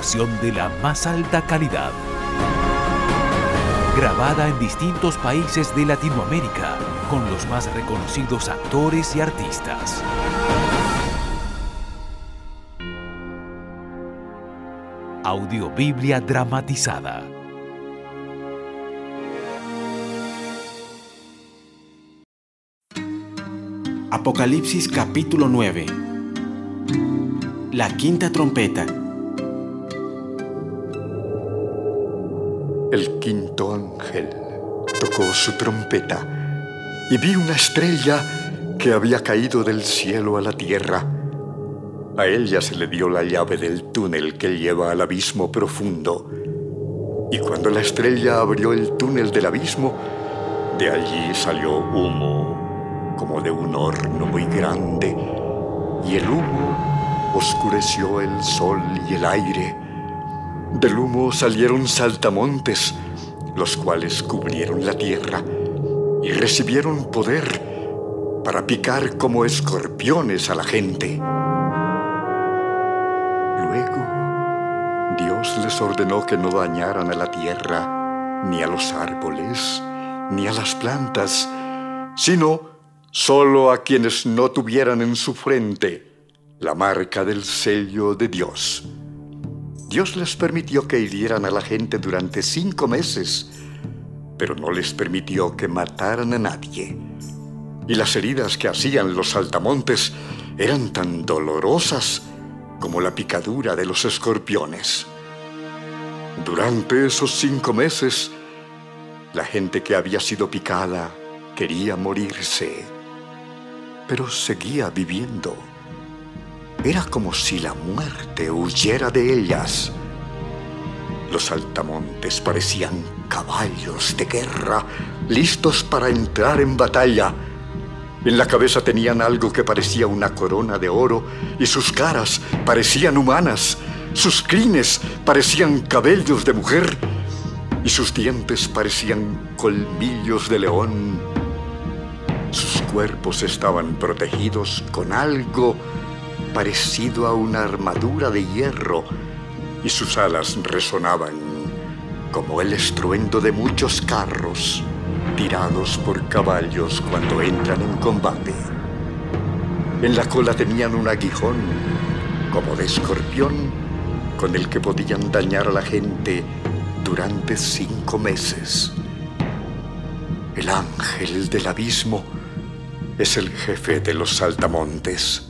Producción de la más alta calidad. Grabada en distintos países de Latinoamérica con los más reconocidos actores y artistas. Audiobiblia dramatizada. Apocalipsis capítulo 9 La quinta trompeta El quinto ángel tocó su trompeta y vi una estrella que había caído del cielo a la tierra. A ella se le dio la llave del túnel que lleva al abismo profundo. Y cuando la estrella abrió el túnel del abismo, de allí salió humo, como de un horno muy grande, y el humo oscureció el sol y el aire. Del humo salieron saltamontes, los cuales cubrieron la tierra y recibieron poder para picar como escorpiones a la gente. Luego, Dios les ordenó que no dañaran a la tierra, ni a los árboles, ni a las plantas, sino solo a quienes no tuvieran en su frente la marca del sello de Dios. Dios les permitió que hirieran a la gente durante cinco meses, pero no les permitió que mataran a nadie. Y las heridas que hacían los saltamontes eran tan dolorosas como la picadura de los escorpiones. Durante esos cinco meses, la gente que había sido picada quería morirse, pero seguía viviendo. Era como si la muerte huyera de ellas. Los saltamontes parecían caballos de guerra, listos para entrar en batalla. En la cabeza tenían algo que parecía una corona de oro y sus caras parecían humanas, sus crines parecían cabellos de mujer y sus dientes parecían colmillos de león. Sus cuerpos estaban protegidos con algo parecido a una armadura de hierro y sus alas resonaban como el estruendo de muchos carros tirados por caballos cuando entran en combate. En la cola tenían un aguijón como de escorpión con el que podían dañar a la gente durante cinco meses. El ángel del abismo es el jefe de los saltamontes.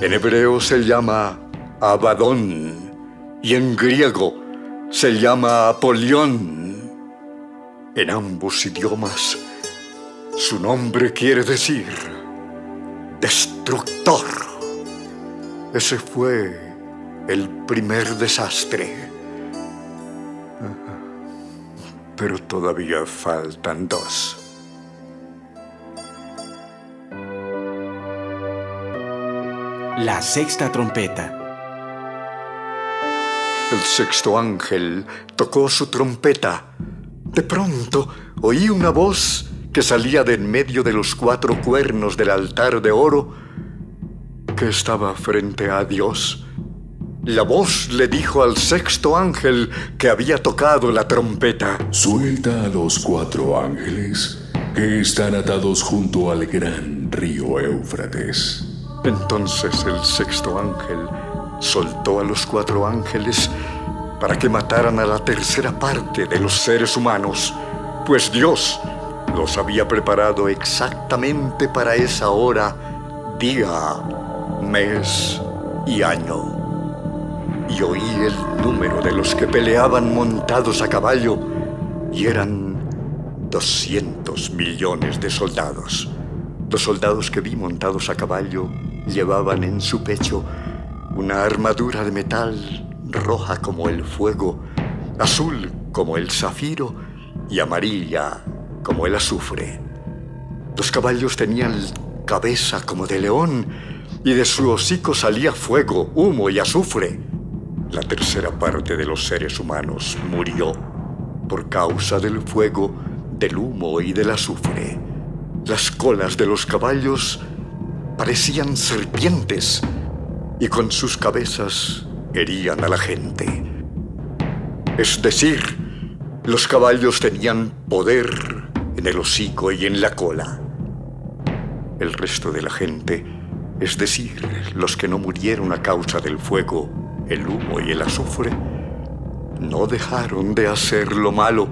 En hebreo se llama Abadón y en griego se llama Apolión. En ambos idiomas su nombre quiere decir destructor. Ese fue el primer desastre. Pero todavía faltan dos. La sexta trompeta El sexto ángel tocó su trompeta. De pronto oí una voz que salía de en medio de los cuatro cuernos del altar de oro que estaba frente a Dios. La voz le dijo al sexto ángel que había tocado la trompeta. Suelta a los cuatro ángeles que están atados junto al gran río Éufrates. Entonces el sexto ángel soltó a los cuatro ángeles para que mataran a la tercera parte de los seres humanos, pues Dios los había preparado exactamente para esa hora, día, mes y año. y oí el número de los que peleaban montados a caballo y eran 200 millones de soldados. Los soldados que vi montados a caballo llevaban en su pecho una armadura de metal roja como el fuego, azul como el zafiro y amarilla como el azufre. Los caballos tenían cabeza como de león y de su hocico salía fuego, humo y azufre. La tercera parte de los seres humanos murió por causa del fuego, del humo y del azufre. Las colas de los caballos parecían serpientes y con sus cabezas herían a la gente. Es decir, los caballos tenían poder en el hocico y en la cola. El resto de la gente, es decir, los que no murieron a causa del fuego, el humo y el azufre, no dejaron de hacer lo malo,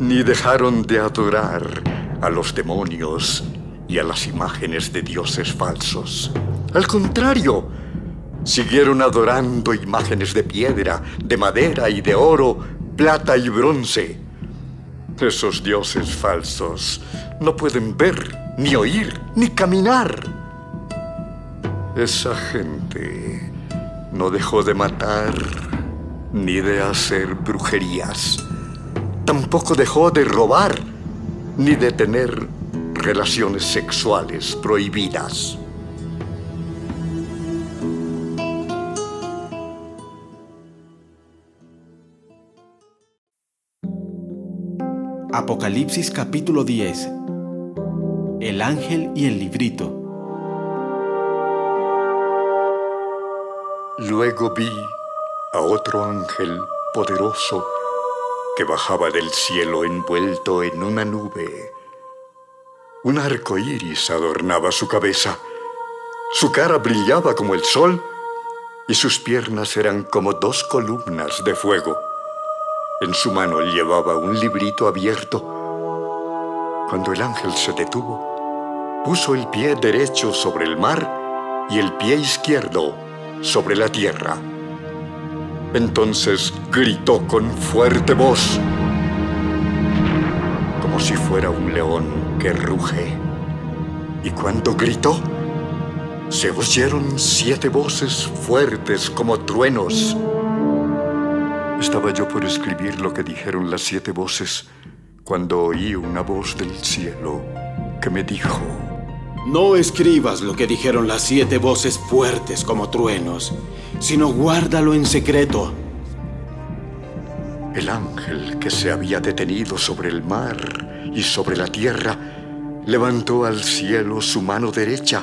ni dejaron de adorar a los demonios y a las imágenes de dioses falsos. Al contrario, siguieron adorando imágenes de piedra, de madera y de oro, plata y bronce. Esos dioses falsos no pueden ver, ni oír, ni caminar. Esa gente no dejó de matar ni de hacer brujerías. Tampoco dejó de robar ni de tener relaciones sexuales prohibidas. Apocalipsis capítulo 10 El ángel y el librito Luego vi a otro ángel poderoso que bajaba del cielo envuelto en una nube. Un arco iris adornaba su cabeza, su cara brillaba como el sol y sus piernas eran como dos columnas de fuego. En su mano llevaba un librito abierto. Cuando el ángel se detuvo, puso el pie derecho sobre el mar y el pie izquierdo sobre la tierra. Entonces gritó con fuerte voz, como si fuera un león que ruge. Y cuando gritó, se oyeron siete voces fuertes como truenos. Estaba yo por escribir lo que dijeron las siete voces cuando oí una voz del cielo que me dijo, No escribas lo que dijeron las siete voces fuertes como truenos, sino guárdalo en secreto. El ángel que se había detenido sobre el mar y sobre la tierra levantó al cielo su mano derecha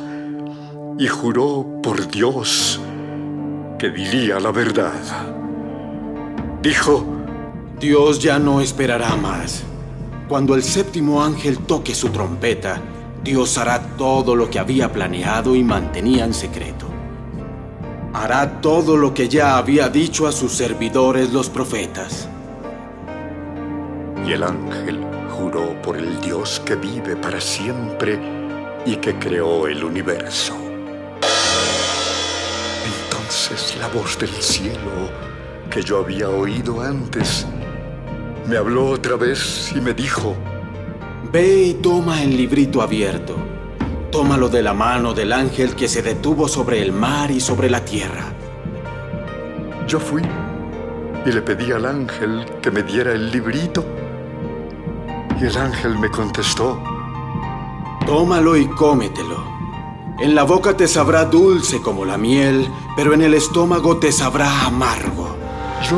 y juró por Dios que diría la verdad dijo, Dios ya no esperará más. Cuando el séptimo ángel toque su trompeta, Dios hará todo lo que había planeado y mantenía en secreto. Hará todo lo que ya había dicho a sus servidores los profetas. Y el ángel juró por el Dios que vive para siempre y que creó el universo. Entonces la voz del cielo que yo había oído antes, me habló otra vez y me dijo, Ve y toma el librito abierto. Tómalo de la mano del ángel que se detuvo sobre el mar y sobre la tierra. Yo fui y le pedí al ángel que me diera el librito. Y el ángel me contestó, Tómalo y cómetelo. En la boca te sabrá dulce como la miel, pero en el estómago te sabrá amargo. Yo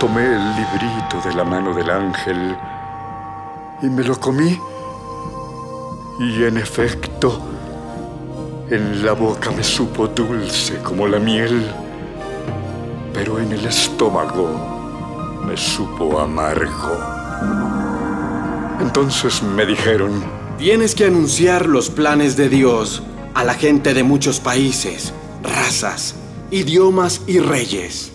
tomé el librito de la mano del ángel y me lo comí. Y en efecto, en la boca me supo dulce como la miel, pero en el estómago me supo amargo. Entonces me dijeron, tienes que anunciar los planes de Dios a la gente de muchos países, razas, idiomas y reyes.